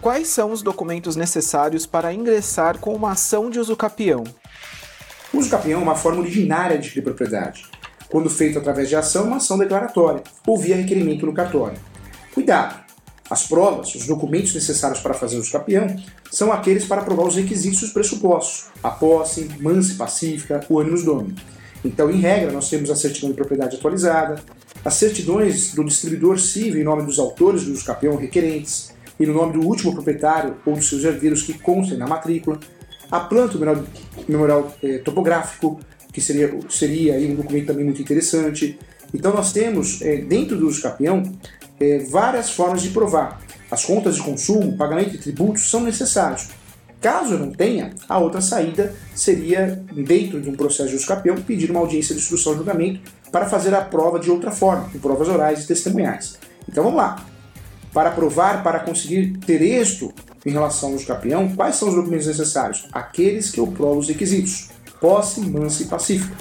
Quais são os documentos necessários para ingressar com uma ação de uso capião? O uso capião é uma forma originária de propriedade, quando feito através de ação, uma ação declaratória ou via requerimento no cartório. Cuidado! As provas, os documentos necessários para fazer o capião, são aqueles para provar os requisitos os pressupostos, a posse, mansa e pacífica, o ânimos domini. Então, em regra, nós temos a certidão de propriedade atualizada, as certidões do distribuidor civil em nome dos autores do uso capião requerentes, e no nome do último proprietário ou dos seus herdeiros que constem na matrícula, a planta memorial, memorial eh, topográfico, que seria, seria um documento também muito interessante. Então nós temos, eh, dentro do capião, eh, várias formas de provar. As contas de consumo, pagamento de tributos são necessários. Caso não tenha, a outra saída seria, dentro de um processo de uso capião, pedir uma audiência de instrução de julgamento para fazer a prova de outra forma, com provas orais e testemunhais. Então vamos lá para provar, para conseguir ter êxito em relação ao campeão, quais são os documentos necessários? Aqueles que eu provo os requisitos: posse, mansa e pacífica.